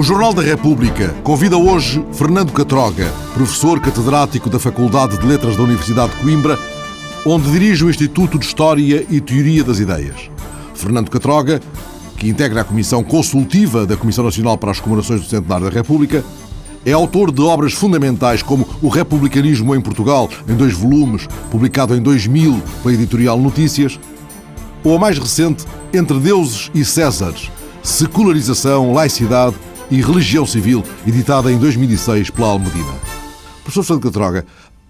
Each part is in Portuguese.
O Jornal da República convida hoje Fernando Catroga, professor catedrático da Faculdade de Letras da Universidade de Coimbra, onde dirige o Instituto de História e Teoria das Ideias. Fernando Catroga, que integra a Comissão Consultiva da Comissão Nacional para as Comemorações do Centenário da República, é autor de obras fundamentais como O Republicanismo em Portugal, em dois volumes, publicado em 2000 pela editorial Notícias, ou a mais recente, Entre Deuses e Césares, Secularização, Laicidade e Religião Civil, editada em 2006 pela Almedina. Professor Fernando Catroga,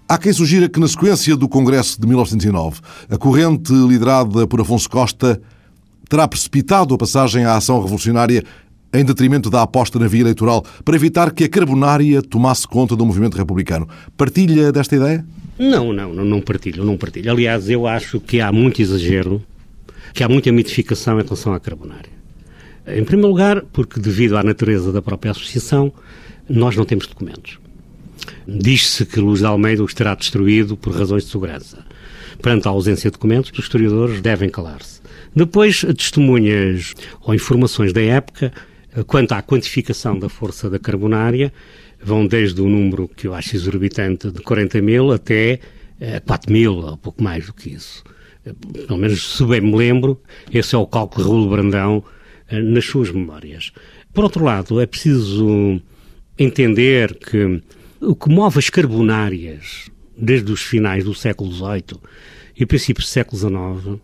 há quem sugira que na sequência do Congresso de 1909, a corrente liderada por Afonso Costa terá precipitado a passagem à ação revolucionária em detrimento da aposta na via eleitoral para evitar que a carbonária tomasse conta do movimento republicano. Partilha desta ideia? Não, não, não partilho, não partilho. Aliás, eu acho que há muito exagero, que há muita mitificação em relação à carbonária. Em primeiro lugar, porque devido à natureza da própria associação, nós não temos documentos. Diz-se que Luz de Almeida os terá destruído por razões de segurança. Perante a ausência de documentos, os historiadores devem calar-se. Depois, testemunhas ou informações da época quanto à quantificação da força da carbonária vão desde o número que eu acho exorbitante de 40 mil até 4 mil, ou pouco mais do que isso. Pelo menos, se bem me lembro, esse é o cálculo de Raul Brandão nas suas memórias. Por outro lado, é preciso entender que o que move as carbonárias desde os finais do século XVIII e princípios do século XIX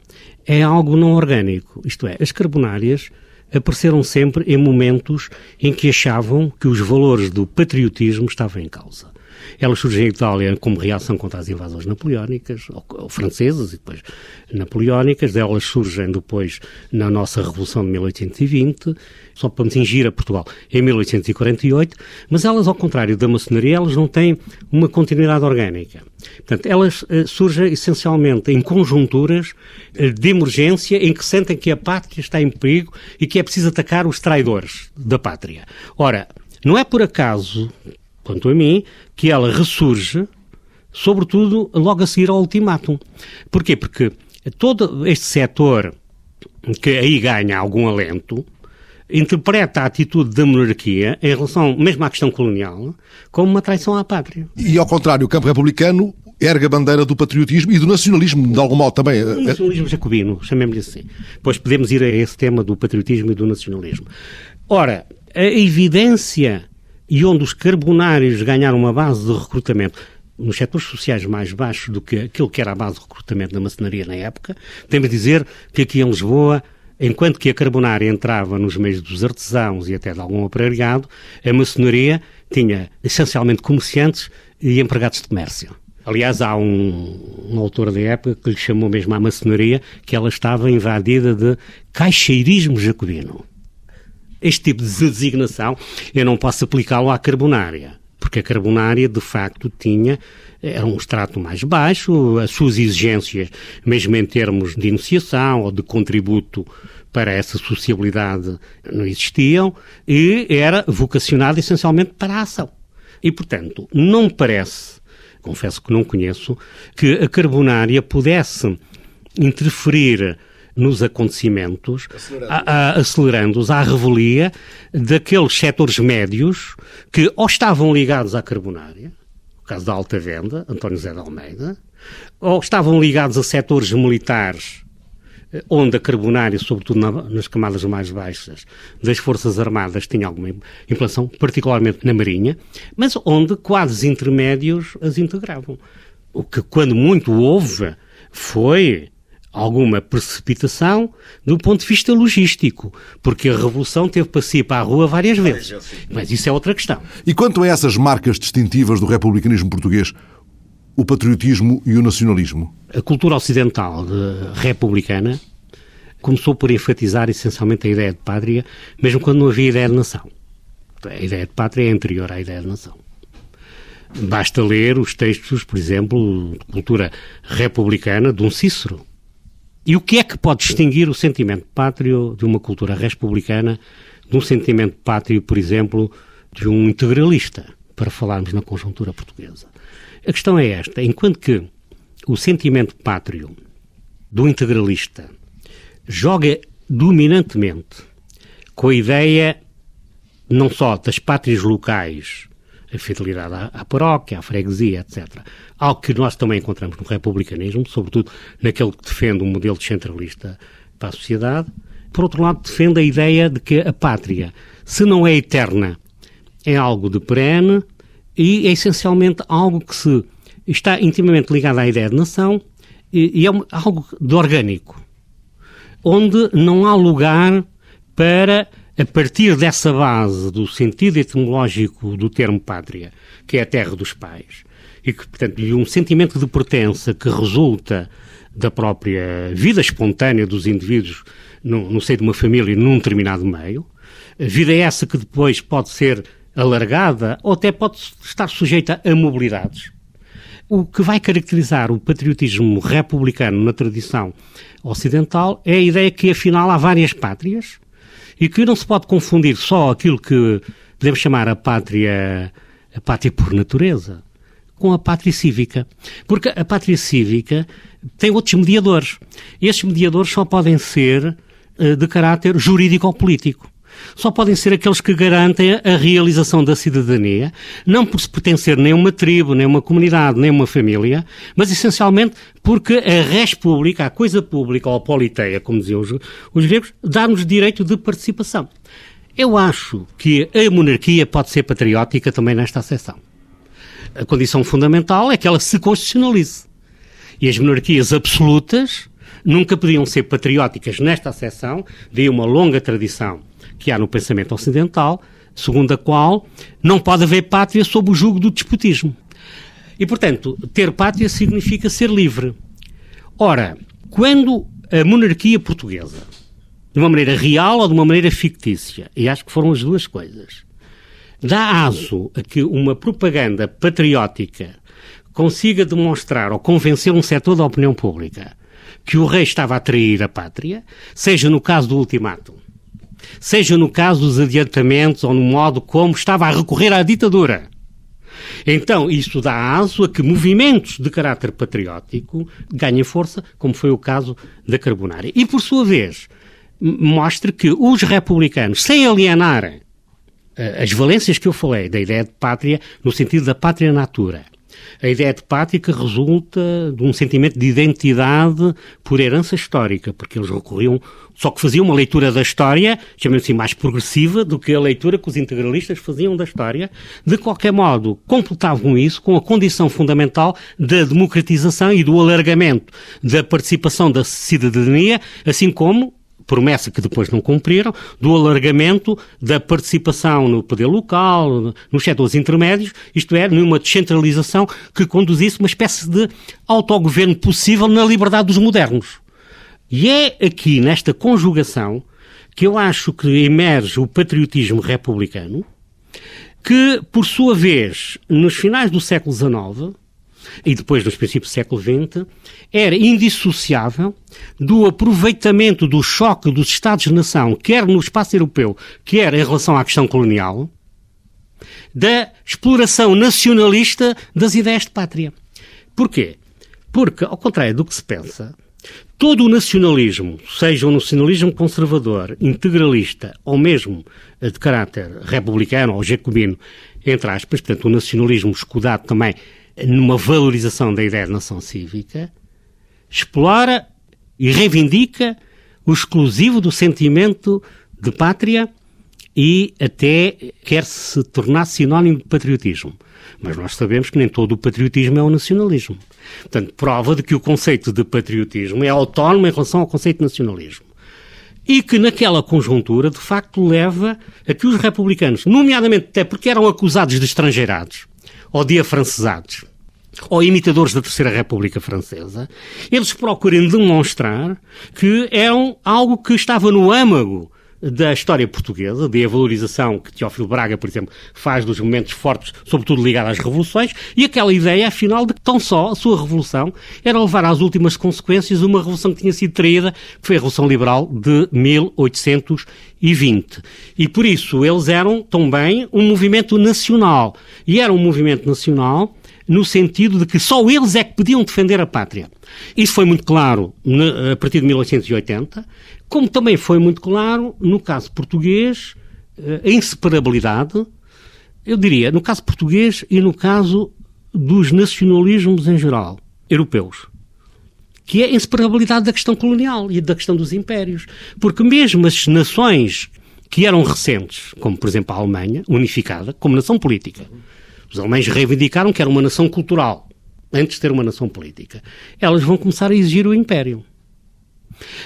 é algo não orgânico. Isto é, as carbonárias apareceram sempre em momentos em que achavam que os valores do patriotismo estavam em causa. Elas surgem em Itália como reação contra as invasões napoleónicas, ou, ou, francesas e depois napoleónicas. Elas surgem depois na nossa Revolução de 1820, só para atingir a Portugal em 1848. Mas elas, ao contrário da maçonaria, elas não têm uma continuidade orgânica. Portanto, elas uh, surgem essencialmente em conjunturas uh, de emergência em que sentem que a pátria está em perigo e que é preciso atacar os traidores da pátria. Ora, não é por acaso quanto a mim, que ela ressurge, sobretudo logo a seguir ao ultimátum. Porquê? Porque todo este setor que aí ganha algum alento interpreta a atitude da monarquia em relação mesmo à questão colonial como uma traição à pátria. E ao contrário, o campo republicano ergue a bandeira do patriotismo e do nacionalismo, de algum modo também. O nacionalismo jacobino, chamemos-lhe assim. Pois podemos ir a esse tema do patriotismo e do nacionalismo. Ora, a evidência e onde os carbonários ganharam uma base de recrutamento nos setores sociais mais baixos do que aquilo que era a base de recrutamento da maçonaria na época, temos de dizer que aqui em Lisboa, enquanto que a carbonária entrava nos meios dos artesãos e até de algum operariado, a maçonaria tinha essencialmente comerciantes e empregados de comércio. Aliás, há um, um, autor da época que lhe chamou mesmo à maçonaria que ela estava invadida de caixeirismo jacobino este tipo de designação eu não posso aplicá-lo à carbonária, porque a carbonária de facto tinha era um extrato mais baixo, as suas exigências, mesmo em termos de iniciação ou de contributo para essa sociabilidade, não existiam, e era vocacionada essencialmente para a ação. E, portanto, não parece, confesso que não conheço, que a carbonária pudesse interferir nos acontecimentos, acelerando-os à revelia daqueles setores médios que ou estavam ligados à carbonária, no caso da alta venda, António Zé de Almeida, ou estavam ligados a setores militares, eh, onde a carbonária, sobretudo na, nas camadas mais baixas das Forças Armadas, tinha alguma implantação, particularmente na Marinha, mas onde quadros intermédios as integravam. O que, quando muito houve, foi alguma precipitação do ponto de vista logístico, porque a Revolução teve para si para a rua várias vezes. Mas isso é outra questão. E quanto a essas marcas distintivas do republicanismo português, o patriotismo e o nacionalismo? A cultura ocidental republicana começou por enfatizar essencialmente a ideia de pátria, mesmo quando não havia ideia de nação. A ideia de pátria é anterior à ideia de nação. Basta ler os textos, por exemplo, de cultura republicana de um Cícero, e o que é que pode distinguir o sentimento pátrio de uma cultura republicana de um sentimento pátrio, por exemplo, de um integralista, para falarmos na conjuntura portuguesa? A questão é esta: enquanto que o sentimento pátrio do integralista joga dominantemente com a ideia não só das pátrias locais, a fidelidade à, à paróquia, à freguesia, etc. Algo que nós também encontramos no republicanismo, sobretudo naquele que defende um modelo descentralista para a sociedade. Por outro lado, defende a ideia de que a pátria, se não é eterna, é algo de perene e é essencialmente algo que se está intimamente ligado à ideia de nação e, e é algo de orgânico, onde não há lugar para a partir dessa base do sentido etimológico do termo pátria, que é a terra dos pais, e que, portanto, um sentimento de pertença que resulta da própria vida espontânea dos indivíduos no, no seio de uma família num determinado meio, a vida é essa que depois pode ser alargada ou até pode estar sujeita a mobilidades. O que vai caracterizar o patriotismo republicano na tradição ocidental é a ideia que, afinal, há várias pátrias, e que não se pode confundir só aquilo que podemos chamar a pátria, a pátria por natureza com a pátria cívica. Porque a pátria cívica tem outros mediadores. E esses mediadores só podem ser uh, de caráter jurídico ou político só podem ser aqueles que garantem a realização da cidadania, não por se pertencer nem a uma tribo, nem a uma comunidade, nem a uma família, mas essencialmente porque a res pública, a coisa pública, ou a politeia, como diziam os, os gregos, dá-nos direito de participação. Eu acho que a monarquia pode ser patriótica também nesta acessão. A condição fundamental é que ela se constitucionalize. E as monarquias absolutas nunca podiam ser patrióticas nesta acessão, de uma longa tradição que há no pensamento ocidental, segundo a qual não pode haver pátria sob o jugo do despotismo. E, portanto, ter pátria significa ser livre. Ora, quando a monarquia portuguesa, de uma maneira real ou de uma maneira fictícia, e acho que foram as duas coisas, dá aso a que uma propaganda patriótica consiga demonstrar ou convencer um setor da opinião pública que o rei estava a trair a pátria, seja no caso do ultimato, seja no caso dos adiantamentos ou no modo como estava a recorrer à ditadura. Então, isto dá aso a que movimentos de caráter patriótico ganhem força, como foi o caso da Carbonária. E, por sua vez, mostra que os republicanos, sem alienar eh, as valências que eu falei da ideia de pátria, no sentido da pátria natura, a ideia de pátria resulta de um sentimento de identidade por herança histórica, porque eles recorriam, só que faziam uma leitura da história, chamemos assim, mais progressiva do que a leitura que os integralistas faziam da história. De qualquer modo, completavam isso com a condição fundamental da democratização e do alargamento da participação da cidadania, assim como promessa que depois não cumpriram, do alargamento da participação no poder local, nos setores intermédios, isto é, numa descentralização que conduzisse uma espécie de autogoverno possível na liberdade dos modernos. E é aqui, nesta conjugação, que eu acho que emerge o patriotismo republicano, que, por sua vez, nos finais do século XIX, e depois nos princípios do século XX, era indissociável do aproveitamento do choque dos Estados-nação, quer no espaço europeu, quer em relação à questão colonial, da exploração nacionalista das ideias de pátria. Porquê? Porque, ao contrário do que se pensa, todo o nacionalismo, seja um nacionalismo conservador, integralista ou mesmo de caráter republicano ou jacobino, entre aspas, portanto, o nacionalismo escudado também numa valorização da ideia de nação cívica, explora e reivindica o exclusivo do sentimento de pátria e até quer se tornar sinónimo de patriotismo. Mas nós sabemos que nem todo o patriotismo é o nacionalismo. Portanto, prova de que o conceito de patriotismo é autónomo em relação ao conceito de nacionalismo. E que naquela conjuntura, de facto, leva a que os republicanos, nomeadamente até porque eram acusados de estrangeirados, ou de afrancesados, ou imitadores da Terceira República Francesa, eles procurem demonstrar que eram algo que estava no âmago da história portuguesa, de a valorização que Teófilo Braga, por exemplo, faz dos momentos fortes, sobretudo ligados às revoluções, e aquela ideia, afinal, de que tão só a sua revolução era levar às últimas consequências uma revolução que tinha sido traída, que foi a Revolução Liberal de 1820. E por isso eles eram também um movimento nacional. E era um movimento nacional no sentido de que só eles é que podiam defender a pátria. Isso foi muito claro a partir de 1880, como também foi muito claro no caso português a inseparabilidade, eu diria, no caso português e no caso dos nacionalismos em geral, europeus, que é a inseparabilidade da questão colonial e da questão dos impérios. Porque mesmo as nações que eram recentes, como por exemplo a Alemanha, unificada, como nação política, os alemães reivindicaram que era uma nação cultural, antes de ter uma nação política. Elas vão começar a exigir o império.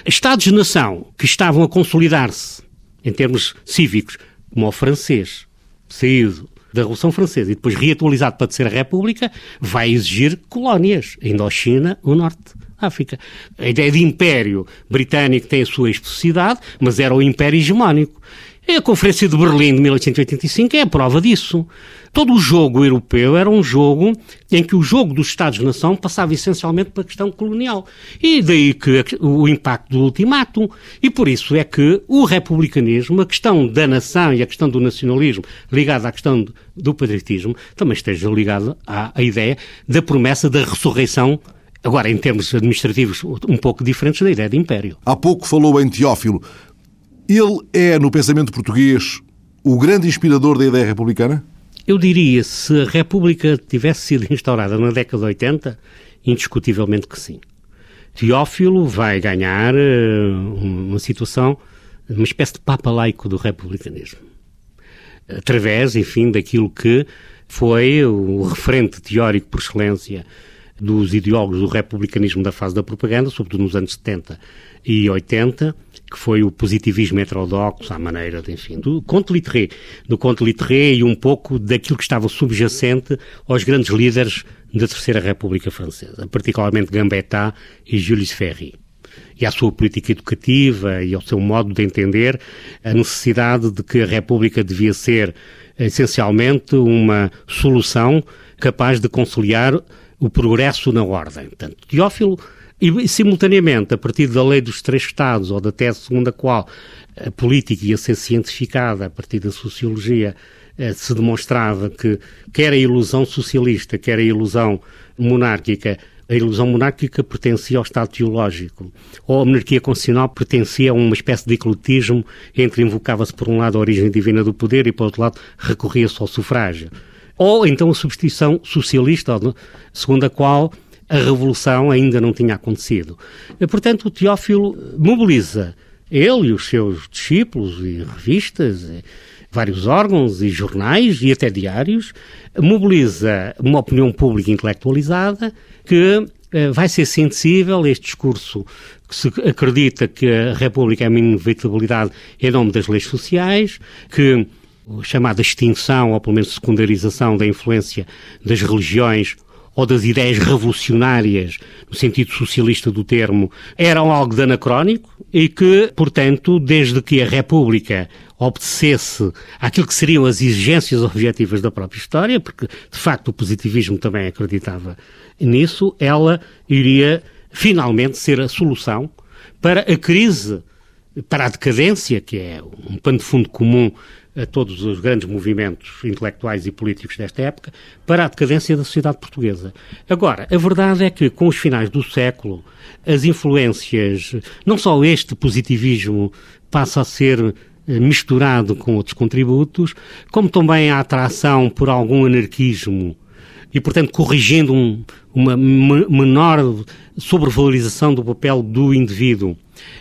Estados-nação que estavam a consolidar-se em termos cívicos, como o francês, saído da Revolução Francesa e depois reatualizado para ser a República, vai exigir colónias, Indochina, o Norte. África. A ideia de império britânico tem a sua especificidade, mas era o império hegemónico. A Conferência de Berlim de 1885 é a prova disso. Todo o jogo europeu era um jogo em que o jogo dos Estados-nação passava essencialmente pela questão colonial. E daí que o impacto do ultimato. E por isso é que o republicanismo, a questão da nação e a questão do nacionalismo, ligada à questão do patriotismo, também esteja ligada à, à ideia da promessa da ressurreição Agora, em termos administrativos, um pouco diferentes da ideia de império. Há pouco falou em Teófilo. Ele é, no pensamento português, o grande inspirador da ideia republicana? Eu diria, se a República tivesse sido instaurada na década de 80, indiscutivelmente que sim. Teófilo vai ganhar uh, uma situação, uma espécie de papa laico do republicanismo. Através, enfim, daquilo que foi o referente teórico por excelência dos ideólogos do republicanismo da fase da propaganda, sobretudo nos anos 70 e 80, que foi o positivismo heterodoxo, à maneira, de, enfim, do Conte Littré, do Conte e um pouco daquilo que estava subjacente aos grandes líderes da Terceira República Francesa, particularmente Gambetta e Jules Ferry e à sua política educativa e ao seu modo de entender a necessidade de que a República devia ser essencialmente uma solução capaz de conciliar o progresso na ordem. Portanto, Teófilo, e simultaneamente, a partir da lei dos três Estados, ou da tese segundo a qual a política ia ser cientificada a partir da sociologia, eh, se demonstrava que quer a ilusão socialista, quer a ilusão monárquica, a ilusão monárquica pertencia ao Estado teológico, ou a monarquia constitucional pertencia a uma espécie de ecletismo entre invocava-se por um lado a origem divina do poder e por outro lado recorria-se ao sufrágio. Ou então a substituição socialista, segundo a qual a revolução ainda não tinha acontecido. Portanto, o Teófilo mobiliza ele e os seus discípulos e revistas, e vários órgãos e jornais e até diários, mobiliza uma opinião pública intelectualizada que eh, vai ser sensível a este discurso que se acredita que a República é uma inevitabilidade em nome das leis sociais, que chamada extinção, ou pelo menos secundarização da influência das religiões ou das ideias revolucionárias, no sentido socialista do termo, eram algo de anacrónico e que, portanto, desde que a República obedecesse àquilo que seriam as exigências objetivas da própria história, porque de facto o positivismo também acreditava nisso, ela iria finalmente ser a solução para a crise, para a decadência, que é um pano de fundo comum a todos os grandes movimentos intelectuais e políticos desta época para a decadência da sociedade portuguesa. Agora, a verdade é que com os finais do século, as influências, não só este positivismo passa a ser eh, misturado com outros contributos, como também a atração por algum anarquismo e, portanto, corrigindo um, uma menor sobrevalorização do papel do indivíduo,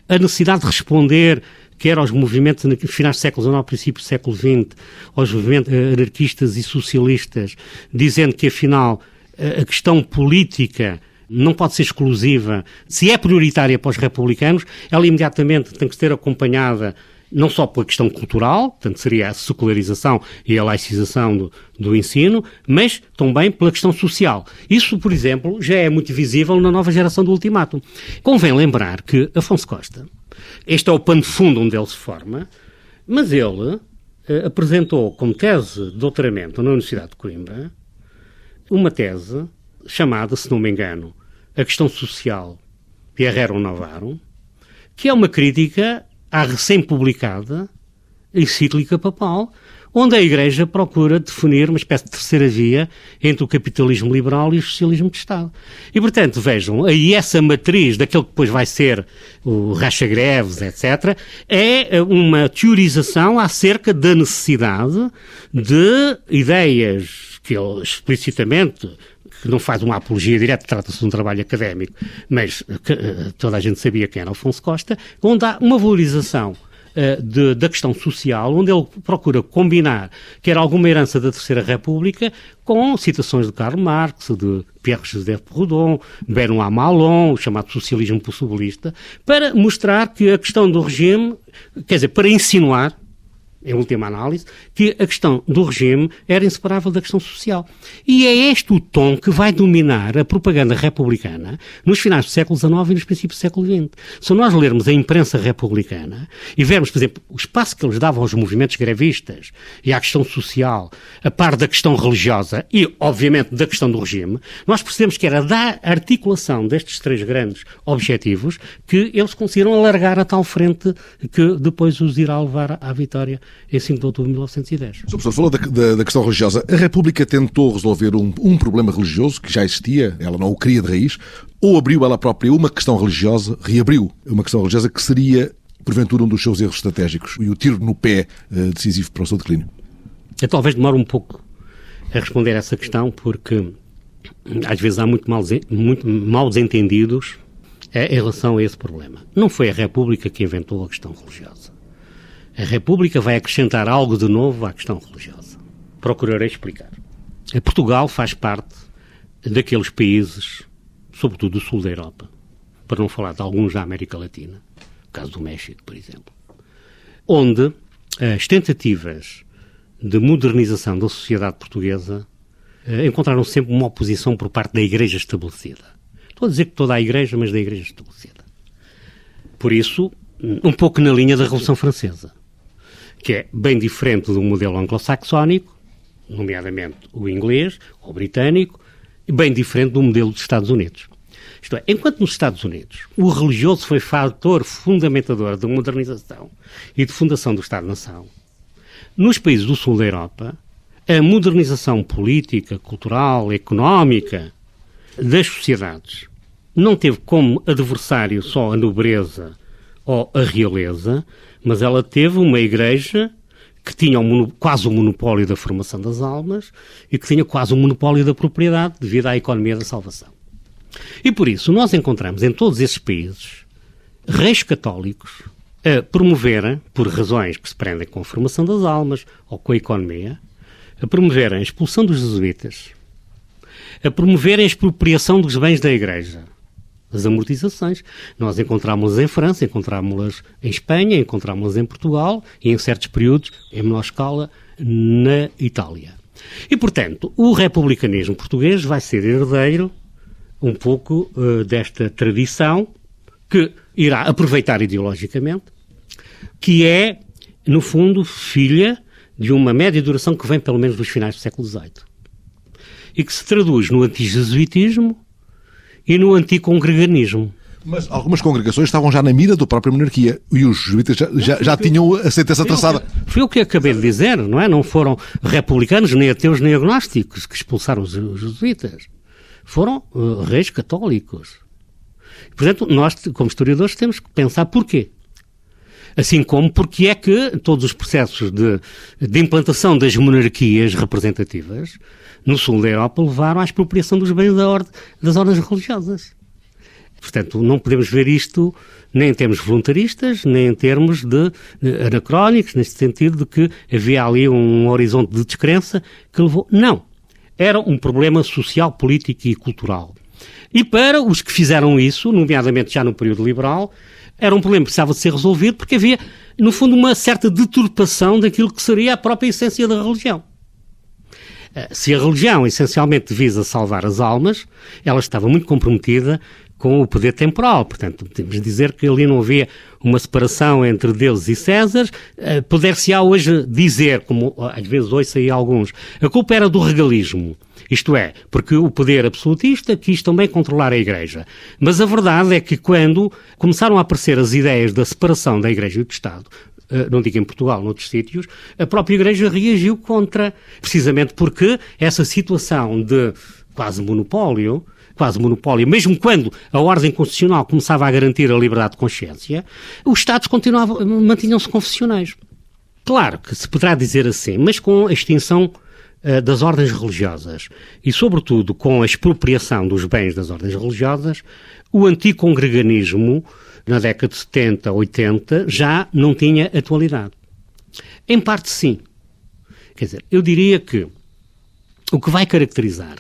a necessidade de responder quer aos movimentos finais do século XIX, princípio do século XX, aos movimentos anarquistas e socialistas, dizendo que, afinal, a questão política não pode ser exclusiva. Se é prioritária para os republicanos, ela imediatamente tem que ser acompanhada não só pela questão cultural, portanto seria a secularização e a laicização do, do, ensino, mas também pela questão social. Isso, por exemplo, já é muito visível na nova geração do ultimato. Convém lembrar que Afonso Costa, este é o pano de fundo onde ele se forma, mas ele eh, apresentou como tese de doutoramento na Universidade de Coimbra uma tese chamada, se não me engano, A Questão Social de Herrero Navarro, que é uma crítica à recém-publicada encíclica papal, onde a Igreja procura definir uma espécie de terceira via entre o capitalismo liberal e o socialismo de Estado. E, portanto, vejam, aí essa matriz daquele que depois vai ser o racha-greves, etc., é uma teorização acerca da necessidade de ideias que ele explicitamente que não faz uma apologia direta, trata-se de um trabalho académico, mas que, eh, toda a gente sabia quem era Alfonso Costa, onde há uma valorização uh, de, da questão social, onde ele procura combinar que era alguma herança da Terceira República com citações de Karl Marx, de Pierre-Joseph Proudhon, Benoît Malon, o chamado socialismo possibilista, para mostrar que a questão do regime, quer dizer, para insinuar em última análise, que a questão do regime era inseparável da questão social. E é este o tom que vai dominar a propaganda republicana nos finais do século XIX e nos princípios do século XX. Se nós lermos a imprensa republicana e vermos, por exemplo, o espaço que eles davam aos movimentos grevistas e à questão social, a par da questão religiosa e, obviamente, da questão do regime, nós percebemos que era da articulação destes três grandes objetivos que eles conseguiram alargar a tal frente que depois os irá levar à vitória em 5 de outubro de 1910. O professor falou da, da, da, questão religiosa. A República tentou resolver um, um problema religioso que já existia, ela não o cria de raiz, ou abriu ela própria uma questão religiosa, reabriu uma questão religiosa que seria, porventura, um dos seus erros estratégicos e o tiro no pé uh, decisivo para o seu declínio? Eu talvez demore um pouco a responder a essa questão, porque às vezes há muito mal, muito mal entendidos em relação a esse problema. Não foi a República que inventou a questão religiosa. A República vai acrescentar algo de novo à questão religiosa. Procurarei explicar. A Portugal faz parte daqueles países, sobretudo do sul da Europa, para não falar de alguns da América Latina, o caso do México, por exemplo, onde as tentativas de modernização da sociedade portuguesa eh, encontraram sempre uma oposição por parte da Igreja estabelecida. Estou a dizer que toda a Igreja, mas da Igreja estabelecida. Por isso, um pouco na linha da Revolução Francesa que é bem diferente do modelo anglo-saxónico, nomeadamente o inglês ou britânico, e bem diferente do modelo dos Estados Unidos. Isto é, enquanto nos Estados Unidos o religioso foi fator fundamentador da modernização e de fundação do Estado-nação, nos países do sul da Europa, a modernização política, cultural, económica das sociedades não teve como adversário só a nobreza ou a realeza, mas ela teve uma igreja que tinha um, quase o um monopólio da formação das almas e que tinha quase o um monopólio da propriedade devido à economia da salvação. E por isso nós encontramos em todos esses países reis católicos a promoverem, por razões que se prendem com a formação das almas ou com a economia, a promoverem a expulsão dos jesuítas, a promoverem a expropriação dos bens da Igreja, as amortizações. Nós encontramos-las em França, encontramos-las em Espanha, encontramos-las em Portugal e, em certos períodos, em menor escala, na Itália. E, portanto, o republicanismo português vai ser herdeiro um pouco uh, desta tradição que irá aproveitar ideologicamente, que é, no fundo, filha de uma média duração que vem pelo menos dos finais do século XVIII e que se traduz no antijesuitismo, e no anticongreganismo. Mas algumas congregações estavam já na mira da própria monarquia e os jesuítas já, já, já tinham a sentença traçada. Foi o que acabei de dizer, não é? Não foram republicanos, nem ateus, nem agnósticos que expulsaram os jesuítas. Foram uh, reis católicos. Portanto, nós, como historiadores, temos que pensar porquê. Assim como porque é que todos os processos de, de implantação das monarquias representativas no sul da Europa levaram à expropriação dos bens da ordem, das ordens religiosas. Portanto, não podemos ver isto nem em termos voluntaristas, nem em termos de anacrónicos, neste sentido de que havia ali um horizonte de descrença que levou. Não. Era um problema social, político e cultural. E para os que fizeram isso, nomeadamente já no período liberal, era um problema que precisava de ser resolvido porque havia, no fundo, uma certa deturpação daquilo que seria a própria essência da religião. Eh, se a religião essencialmente visa salvar as almas, ela estava muito comprometida com o poder temporal. Portanto, podemos dizer que ali não havia uma separação entre Deus e César. Uh, Poder-se-á hoje dizer, como às vezes ouço aí alguns, a culpa era do regalismo. Isto é, porque o poder absolutista quis também controlar a Igreja. Mas a verdade é que quando começaram a aparecer as ideias da separação da Igreja e do Estado, eh, não digo em Portugal, noutros sítios, a própria Igreja reagiu contra, precisamente porque essa situação de quase monopólio, quase monopólio, mesmo quando a ordem constitucional começava a garantir a liberdade de consciência, os Estados continuavam, mantinham-se confessionais. Claro que se poderá dizer assim, mas com a extinção uh, das ordens religiosas e, sobretudo, com a expropriação dos bens das ordens religiosas, o anticongreganismo, na década de 70, 80, já não tinha atualidade. Em parte, sim. Quer dizer, eu diria que o que vai caracterizar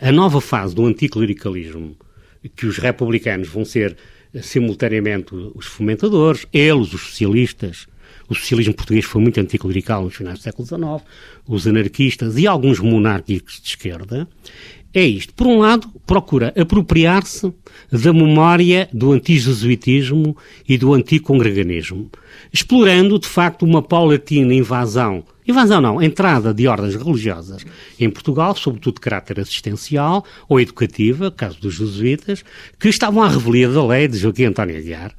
a nova fase do anticlericalismo, que os republicanos vão ser simultaneamente os fomentadores, eles, os socialistas, o socialismo português foi muito anticlerical nos finais do século XIX, os anarquistas e alguns monárquicos de esquerda, é isto. Por um lado, procura apropriar-se da memória do antijesuitismo e do anticongreganismo, explorando, de facto, uma paulatina invasão invasão não, entrada de ordens religiosas em Portugal, sobretudo de caráter assistencial ou educativa, caso dos jesuítas, que estavam à revelia da lei de Joaquim António Aguiar,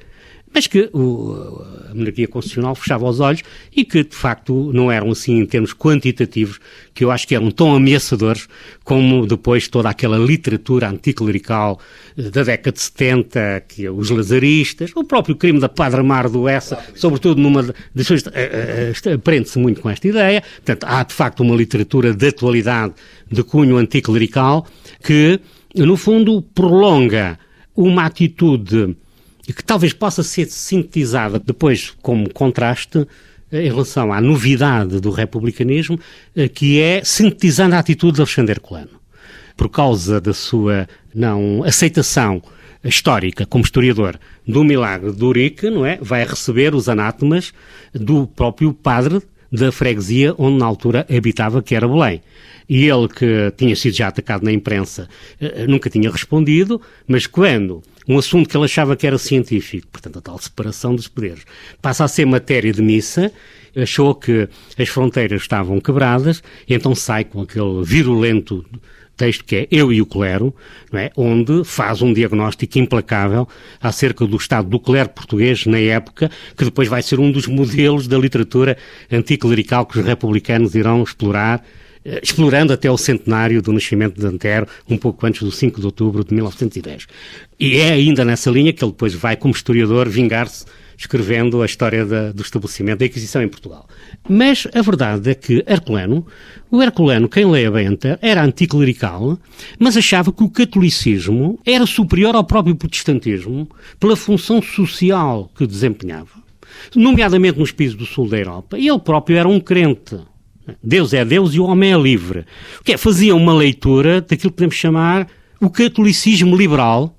mas que o, a monarquia constitucional fechava os olhos e que, de facto, não eram assim em termos quantitativos, que eu acho que eram tão ameaçadores como depois toda aquela literatura anticlerical eh, da década de 70, que é os lazaristas, o próprio crime da Padre Mar do Essa, sobretudo numa das suas... Eh, eh, aprende-se muito com esta ideia. Portanto, há, de facto, uma literatura de atualidade de cunho anticlerical que, no fundo, prolonga uma atitude e que talvez possa ser sintetizada depois como contraste eh, em relação à novidade do republicanismo, eh, que é sintetizando a atitude de Alexandre Herculano. Por causa da sua não aceitação histórica como historiador do milagre de Urique, não é? Vai receber os anátemas do próprio padre da freguesia onde na altura habitava, que era Belém. E ele, que tinha sido já atacado na imprensa, eh, nunca tinha respondido, mas quando um assunto que ele achava que era científico, portanto, a tal separação dos poderes, passa a ser matéria de missa, achou que as fronteiras estavam quebradas, e então sai com aquele virulento texto que é Eu e o Clero, é? onde faz um diagnóstico implacável acerca do estado do clero português na época, que depois vai ser um dos modelos da literatura anticlerical que os republicanos irão explorar eh, explorando até o centenário do nascimento de Antero, um pouco antes do 5 de outubro de 1910. E é ainda nessa linha que ele depois vai, como historiador, vingar-se escrevendo a história da, do estabelecimento da Inquisição em Portugal. Mas a verdade é que Herculano, o Herculano, quem lê a Benter, era anticlerical, mas achava que o catolicismo era superior ao próprio protestantismo pela função social que desempenhava, nomeadamente nos países do sul da Europa, e ele próprio era um crente. Deus é Deus e o homem é livre. O que é? Fazia uma leitura daquilo que podemos chamar o catolicismo liberal,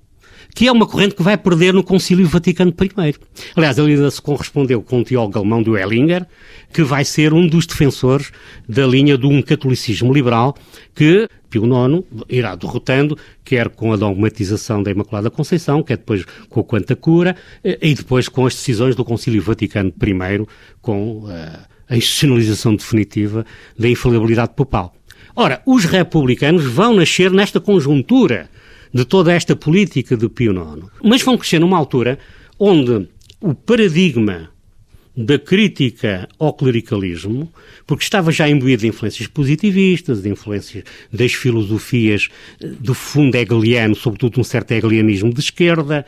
que é uma corrente que vai perder no Concílio Vaticano I. Aliás, ele ainda se correspondeu com o teólogo alemão do Ellinger, que vai ser um dos defensores da linha de um catolicismo liberal que Pio IX irá derrotando, quer com a dogmatização da Imaculada Conceição, quer depois com a Quanta Cura, eh, e depois com as decisões do Concílio Vaticano I, com... Uh, a institucionalização definitiva da infalibilidade papal. Ora, os republicanos vão nascer nesta conjuntura de toda esta política de Pio IX, mas vão crescer numa altura onde o paradigma da crítica ao clericalismo, porque estava já imbuído de influências positivistas, de influências das filosofias eh, do fundo hegeliano, sobretudo um certo hegelianismo de esquerda,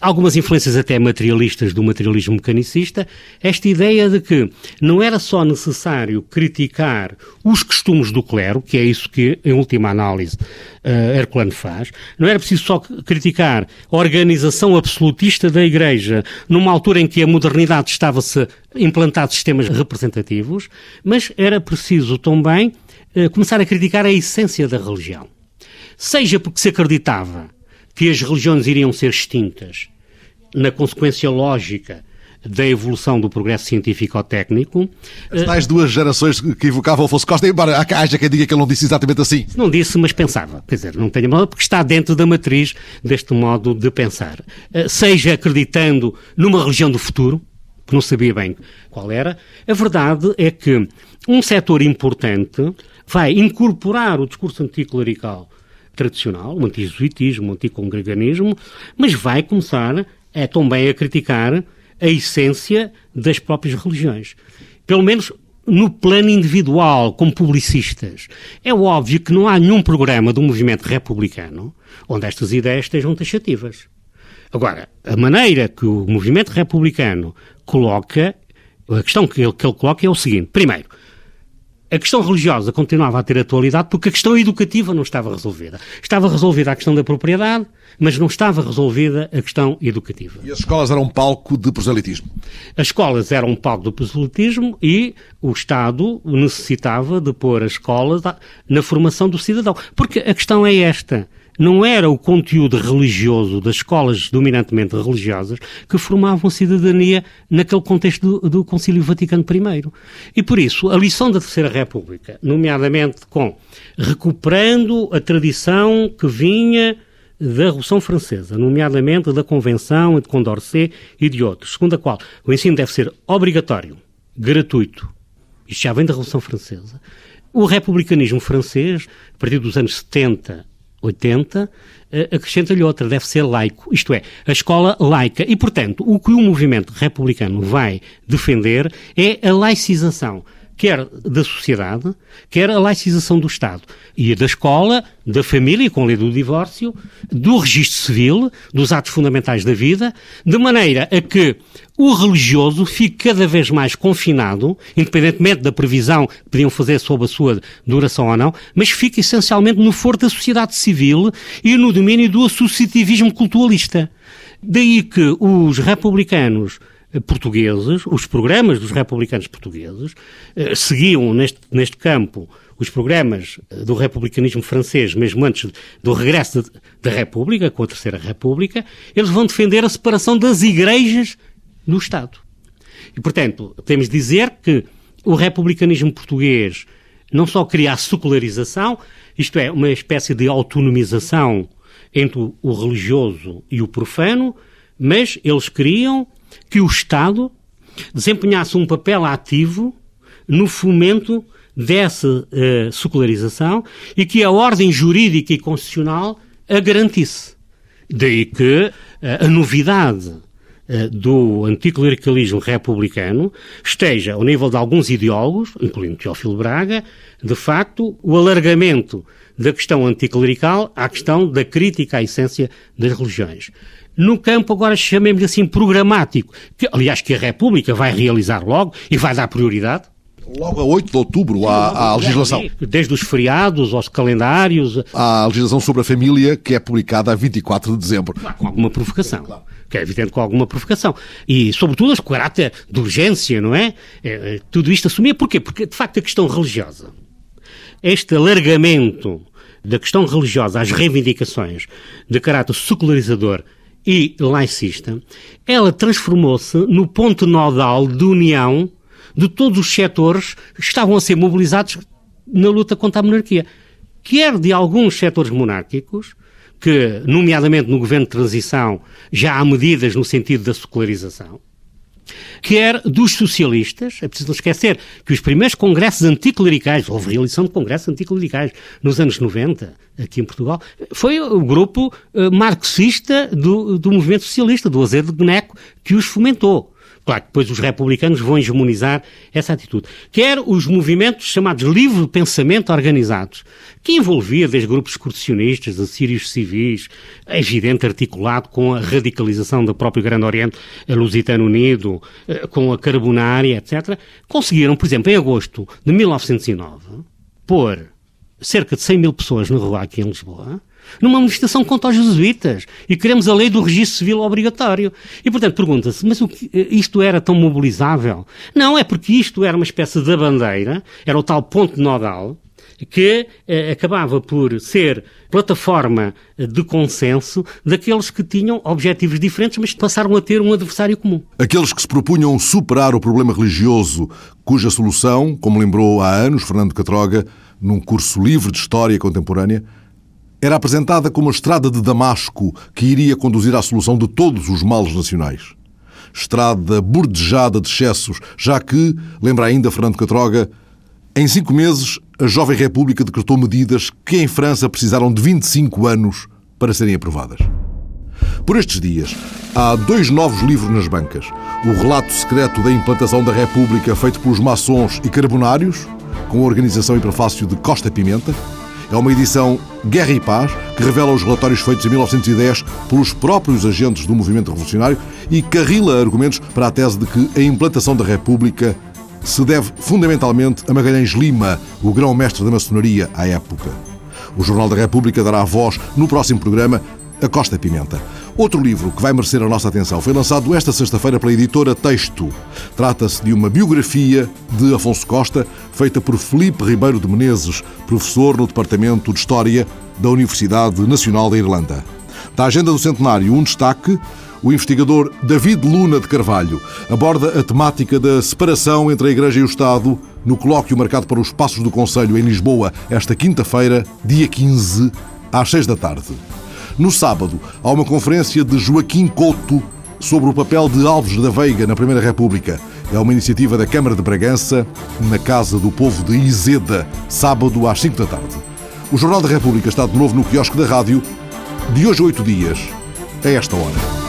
algumas influências até materialistas do materialismo mecanicista, esta ideia de que não era só necessário criticar os costumes do clero, que é isso que, em última análise, uh, Herculano faz, não era preciso só criticar a organização absolutista da Igreja numa altura em que a modernidade estava-se a implantar sistemas representativos, mas era preciso também uh, começar a criticar a essência da religião. Seja porque se acreditava que as religiões iriam ser extintas na consequência lógica da evolução do progresso científico-técnico. As tais duas gerações que evocavam Afonso Costa, embora haja quem diga que ele não disse exatamente assim. Não disse, mas pensava. Quer dizer, não tenho mal, porque está dentro da matriz deste modo de pensar. Eh, seja acreditando numa religião do futuro, que não sabia bem qual era, a verdade é que um setor importante vai incorporar o discurso anticlerical tradicional, o antijesuitismo, o anticongreganismo, mas vai começar é, também a criticar a essência das próprias religiões. Pelo menos no plano individual, como publicistas. É óbvio que não há nenhum programa do movimento republicano onde estas ideias estejam taxativas. Agora, a maneira que o movimento republicano coloca, a questão que ele, que ele coloca é o seguinte: primeiro, a questão religiosa continuava a ter atualidade porque a questão educativa não estava resolvida. Estava resolvida a questão da propriedade, mas não estava resolvida a questão educativa. E as escolas eram um palco de proselitismo? As escolas eram um palco de proselitismo e o Estado necessitava de pôr as escolas na formação do cidadão. Porque a questão é esta não era o conteúdo religioso das escolas dominantemente religiosas que formavam cidadania naquele contexto do, do Concílio Vaticano I. E por isso, a lição da Terceira República, nomeadamente com recuperando a tradição que vinha da Revolução Francesa, nomeadamente da Convenção de Condorcet e de outros, segundo a qual o ensino deve ser obrigatório, gratuito, isto já vem da Revolução Francesa, o republicanismo francês, a partir dos anos 70 80, eh, acrescenta-lhe outra, deve ser laico, isto é, a escola laica. E, portanto, o que o movimento republicano vai defender é a laicização quer da sociedade, quer a laicização do Estado. E da escola, da família, com a lei do divórcio, do registro civil, dos atos fundamentais da vida, de maneira a que o religioso fique cada vez mais confinado, independentemente da previsão que podiam fazer sobre a sua duração ou não, mas fica essencialmente no foro da sociedade civil e no domínio do associativismo culturalista. Daí que os republicanos portugueses, os programas dos republicanos portugueses, eh, seguiam neste, neste campo os programas eh, do republicanismo francês, mesmo antes do regresso da República, com a Terceira República, eles vão defender a separação das igrejas do Estado. E, portanto, de dizer que o republicanismo português não só queria a secularização, isto é, uma espécie de autonomização entre o religioso e o profano, mas eles queriam que o Estado desempenhasse um papel ativo no fomento dessa uh, secularização e que a ordem jurídica e constitucional a garantisse. Daí que uh, a novidade do anticlericalismo republicano esteja, ao nível de alguns ideólogos, incluindo Teófilo Braga, de facto, o alargamento da questão anticlerical à questão da crítica à essência das religiões no campo, agora chamemos assim, programático, que, aliás, que a República vai realizar logo e vai dar prioridade. Logo a 8 de outubro há, a legislação. Desde os feriados aos calendários. A legislação sobre a família que é publicada a 24 de dezembro. Com alguma provocação. Claro. Que é evidente com alguma provocação. E, sobretudo, com caráter de urgência, não é? é? Tudo isto assumia. Porquê? Porque, de facto, a questão religiosa, este alargamento da questão religiosa às reivindicações de caráter secularizador e laicista, ela transformou-se no ponto nodal de união de todos os setores que estavam a ser mobilizados na luta contra a monarquia. Quer de alguns setores monárquicos, que, nomeadamente no governo de transição, já há medidas no sentido da secularização, quer dos socialistas. É preciso não esquecer que os primeiros congressos anticlericais, houve realização de congressos anticlericais nos anos 90, aqui em Portugal, foi o grupo uh, marxista do, do movimento socialista, do Azedo de Boneco, que os fomentou. Claro que depois os republicanos vão hegemonizar essa atitude. Quer os movimentos chamados livre pensamento organizados, que envolvia desde grupos excursionistas, assírios civis, é evidente articulado com a radicalização do próprio Grande Oriente Lusitano Unido, eh, com a Carbonária, etc., conseguiram, por exemplo, em agosto de 1909, pôr cerca de 100 mil pessoas na rua aqui em Lisboa, numa manifestação contra os jesuítas e queremos a lei do registro civil obrigatório. E, portanto, pergunta-se, mas que, isto era tão mobilizável? Não, é porque isto era uma espécie de bandeira, era o tal ponto nodal, que eh, acabava por ser plataforma de consenso daqueles que tinham objetivos diferentes, mas passaram a ter um adversário comum. Aqueles que se propunham superar o problema religioso, cuja solução, como lembrou há anos Fernando Catroga, num curso livre de História Contemporânea, era apresentada como a estrada de Damasco que iria conduzir à solução de todos os males nacionais. Estrada bordejada de excessos, já que, lembra ainda Fernando Catroga, em cinco meses a jovem República decretou medidas que em França precisaram de 25 anos para serem aprovadas. Por estes dias, há dois novos livros nas bancas. O Relato Secreto da Implantação da República, feito pelos maçons e carbonários, com a organização e prefácio de Costa Pimenta. É uma edição Guerra e Paz, que revela os relatórios feitos em 1910 pelos próprios agentes do movimento revolucionário e carrila argumentos para a tese de que a implantação da República se deve fundamentalmente a Magalhães Lima, o grão-mestre da maçonaria à época. O Jornal da República dará voz no próximo programa a Costa Pimenta. Outro livro que vai merecer a nossa atenção foi lançado esta sexta-feira pela editora Texto. Trata-se de uma biografia de Afonso Costa, feita por Felipe Ribeiro de Menezes, professor no Departamento de História da Universidade Nacional da Irlanda. Da agenda do centenário, um destaque: o investigador David Luna de Carvalho aborda a temática da separação entre a Igreja e o Estado no colóquio marcado para os Passos do Conselho em Lisboa, esta quinta-feira, dia 15, às 6 da tarde. No sábado, há uma conferência de Joaquim Couto sobre o papel de Alves da Veiga na Primeira República. É uma iniciativa da Câmara de Bragança, na Casa do Povo de Izeda, sábado às 5 da tarde. O Jornal da República está de novo no quiosque da rádio, de hoje a oito dias, a esta hora.